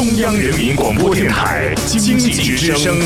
中央人民广播电台经济之声，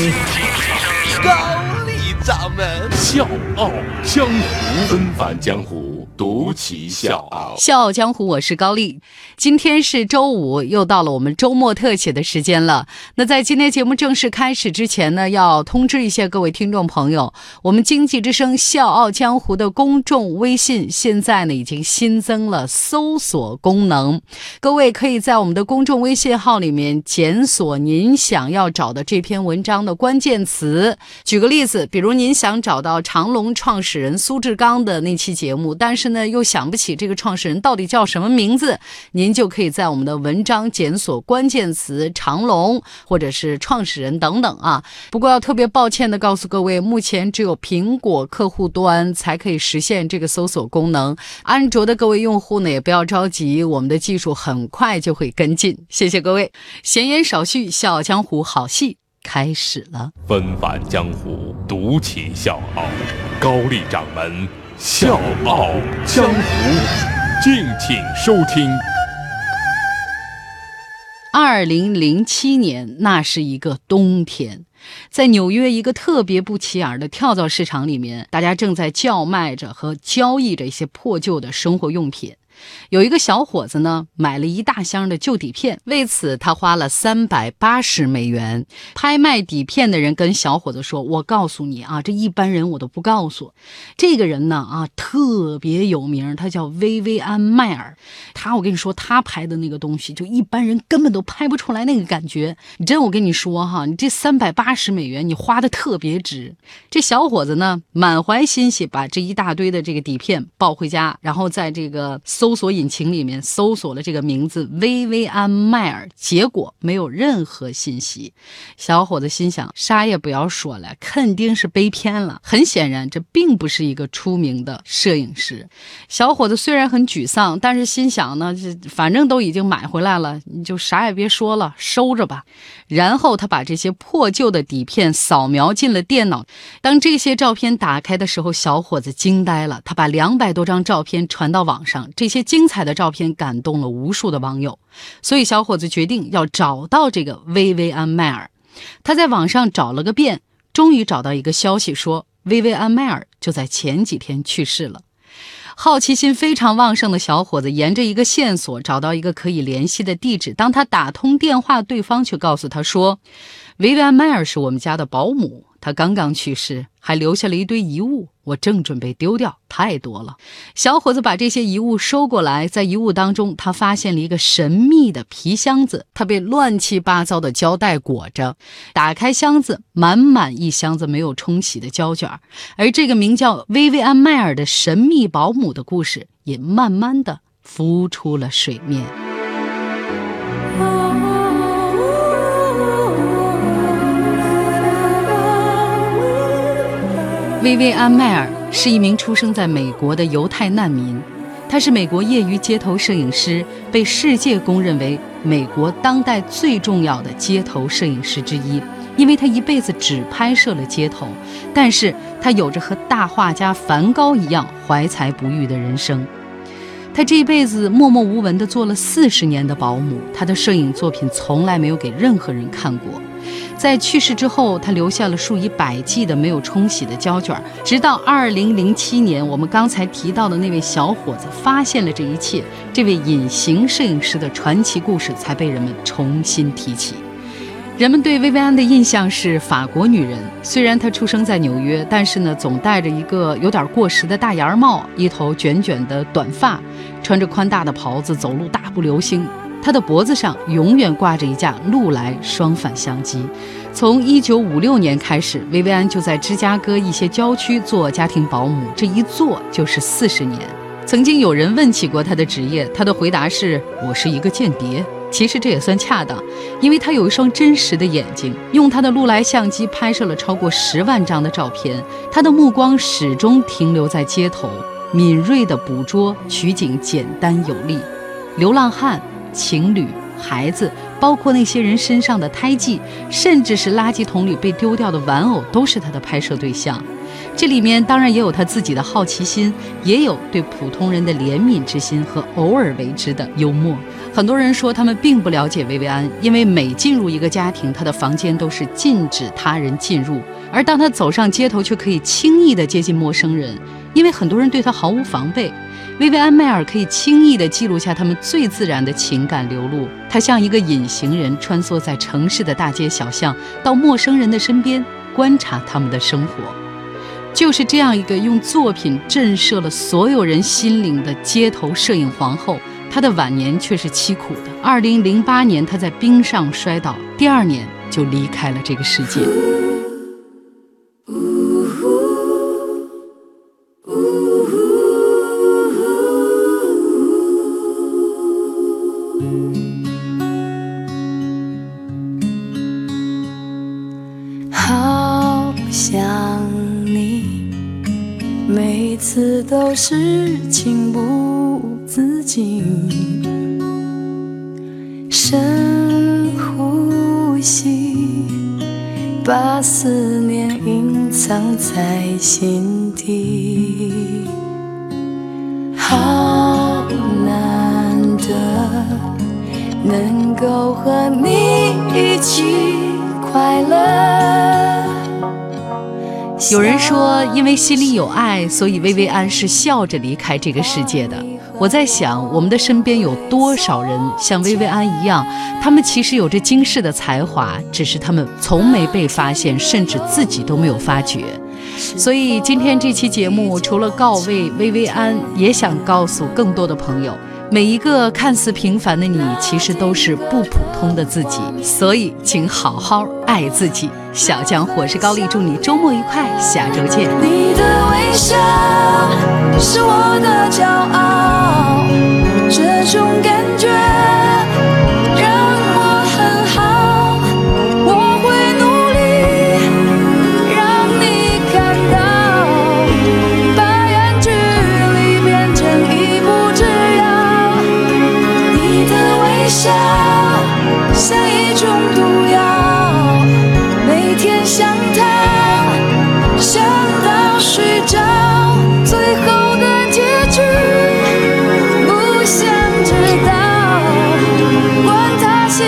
掌门笑傲江湖，纷繁江湖。独骑笑傲，笑傲江湖，我是高丽。今天是周五，又到了我们周末特写的时间了。那在今天节目正式开始之前呢，要通知一下各位听众朋友，我们经济之声笑傲江湖的公众微信现在呢已经新增了搜索功能，各位可以在我们的公众微信号里面检索您想要找的这篇文章的关键词。举个例子，比如您想找到长隆创始人苏志刚的那期节目，但是。呢，又想不起这个创始人到底叫什么名字，您就可以在我们的文章检索关键词“长隆”或者是“创始人”等等啊。不过要特别抱歉的告诉各位，目前只有苹果客户端才可以实现这个搜索功能，安卓的各位用户呢也不要着急，我们的技术很快就会跟进。谢谢各位。闲言少叙，笑傲江湖好戏开始了。纷繁江湖，独起笑傲，高丽掌门。笑傲江湖，敬请收听。二零零七年，那是一个冬天，在纽约一个特别不起眼的跳蚤市场里面，大家正在叫卖着和交易着一些破旧的生活用品。有一个小伙子呢，买了一大箱的旧底片，为此他花了三百八十美元。拍卖底片的人跟小伙子说：“我告诉你啊，这一般人我都不告诉。这个人呢啊，特别有名，他叫薇薇安·迈尔。他，我跟你说，他拍的那个东西，就一般人根本都拍不出来那个感觉。你真，我跟你说哈，你这三百八十美元，你花的特别值。这小伙子呢，满怀欣喜，把这一大堆的这个底片抱回家，然后在这个搜。索引擎里面搜索了这个名字薇薇安·迈尔，结果没有任何信息。小伙子心想：啥也不要说了，肯定是被骗了。很显然，这并不是一个出名的摄影师。小伙子虽然很沮丧，但是心想呢，这反正都已经买回来了，你就啥也别说了，收着吧。然后他把这些破旧的底片扫描进了电脑。当这些照片打开的时候，小伙子惊呆了。他把两百多张照片传到网上，这些。些精彩的照片感动了无数的网友，所以小伙子决定要找到这个薇薇安·迈尔。他在网上找了个遍，终于找到一个消息，说薇薇安·迈尔就在前几天去世了。好奇心非常旺盛的小伙子沿着一个线索找到一个可以联系的地址。当他打通电话，对方却告诉他说：“薇薇安·迈尔是我们家的保姆。”他刚刚去世，还留下了一堆遗物，我正准备丢掉，太多了。小伙子把这些遗物收过来，在遗物当中，他发现了一个神秘的皮箱子，它被乱七八糟的胶带裹着。打开箱子，满满一箱子没有冲洗的胶卷，而这个名叫薇薇安·迈尔的神秘保姆的故事，也慢慢的浮出了水面。薇薇安·迈尔是一名出生在美国的犹太难民，他是美国业余街头摄影师，被世界公认为美国当代最重要的街头摄影师之一。因为他一辈子只拍摄了街头，但是他有着和大画家梵高一样怀才不遇的人生。他这一辈子默默无闻地做了四十年的保姆，他的摄影作品从来没有给任何人看过。在去世之后，他留下了数以百计的没有冲洗的胶卷。直到二零零七年，我们刚才提到的那位小伙子发现了这一切，这位隐形摄影师的传奇故事才被人们重新提起。人们对薇薇安的印象是法国女人，虽然她出生在纽约，但是呢，总戴着一个有点过时的大檐帽，一头卷卷的短发，穿着宽大的袍子，走路大步流星。他的脖子上永远挂着一架禄来双反相机。从1956年开始，薇薇安就在芝加哥一些郊区做家庭保姆，这一做就是四十年。曾经有人问起过他的职业，他的回答是：“我是一个间谍。”其实这也算恰当，因为他有一双真实的眼睛，用他的禄来相机拍摄了超过十万张的照片。他的目光始终停留在街头，敏锐地捕捉取景，简单有力。流浪汉。情侣、孩子，包括那些人身上的胎记，甚至是垃圾桶里被丢掉的玩偶，都是他的拍摄对象。这里面当然也有他自己的好奇心，也有对普通人的怜悯之心和偶尔为之的幽默。很多人说他们并不了解薇薇安，因为每进入一个家庭，她的房间都是禁止他人进入，而当她走上街头，却可以轻易地接近陌生人，因为很多人对她毫无防备。薇薇安·迈尔可以轻易地记录下他们最自然的情感流露，她像一个隐形人，穿梭在城市的大街小巷，到陌生人的身边，观察他们的生活。就是这样一个用作品震慑了所有人心灵的街头摄影皇后。她的晚年却是凄苦的。二零零八年，她在冰上摔倒，第二年就离开了这个世界。想你，每次都是情不。自禁深呼吸，把思念隐藏在心底。好难得能够和你一起快乐。有人说，因为心里有爱，所以薇薇安是笑着离开这个世界的。我在想，我们的身边有多少人像薇薇安一样？他们其实有着惊世的才华，只是他们从没被发现，甚至自己都没有发觉。所以今天这期节目，除了告慰薇薇安，也想告诉更多的朋友：每一个看似平凡的你，其实都是不普通的自己。所以，请好好爱自己。小江，我是高丽，祝你周末愉快，下周见。你的微笑是我的骄傲，微笑像一种毒药每天想他想到睡着最后的结局不想知道管他幸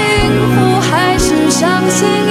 福还是伤心。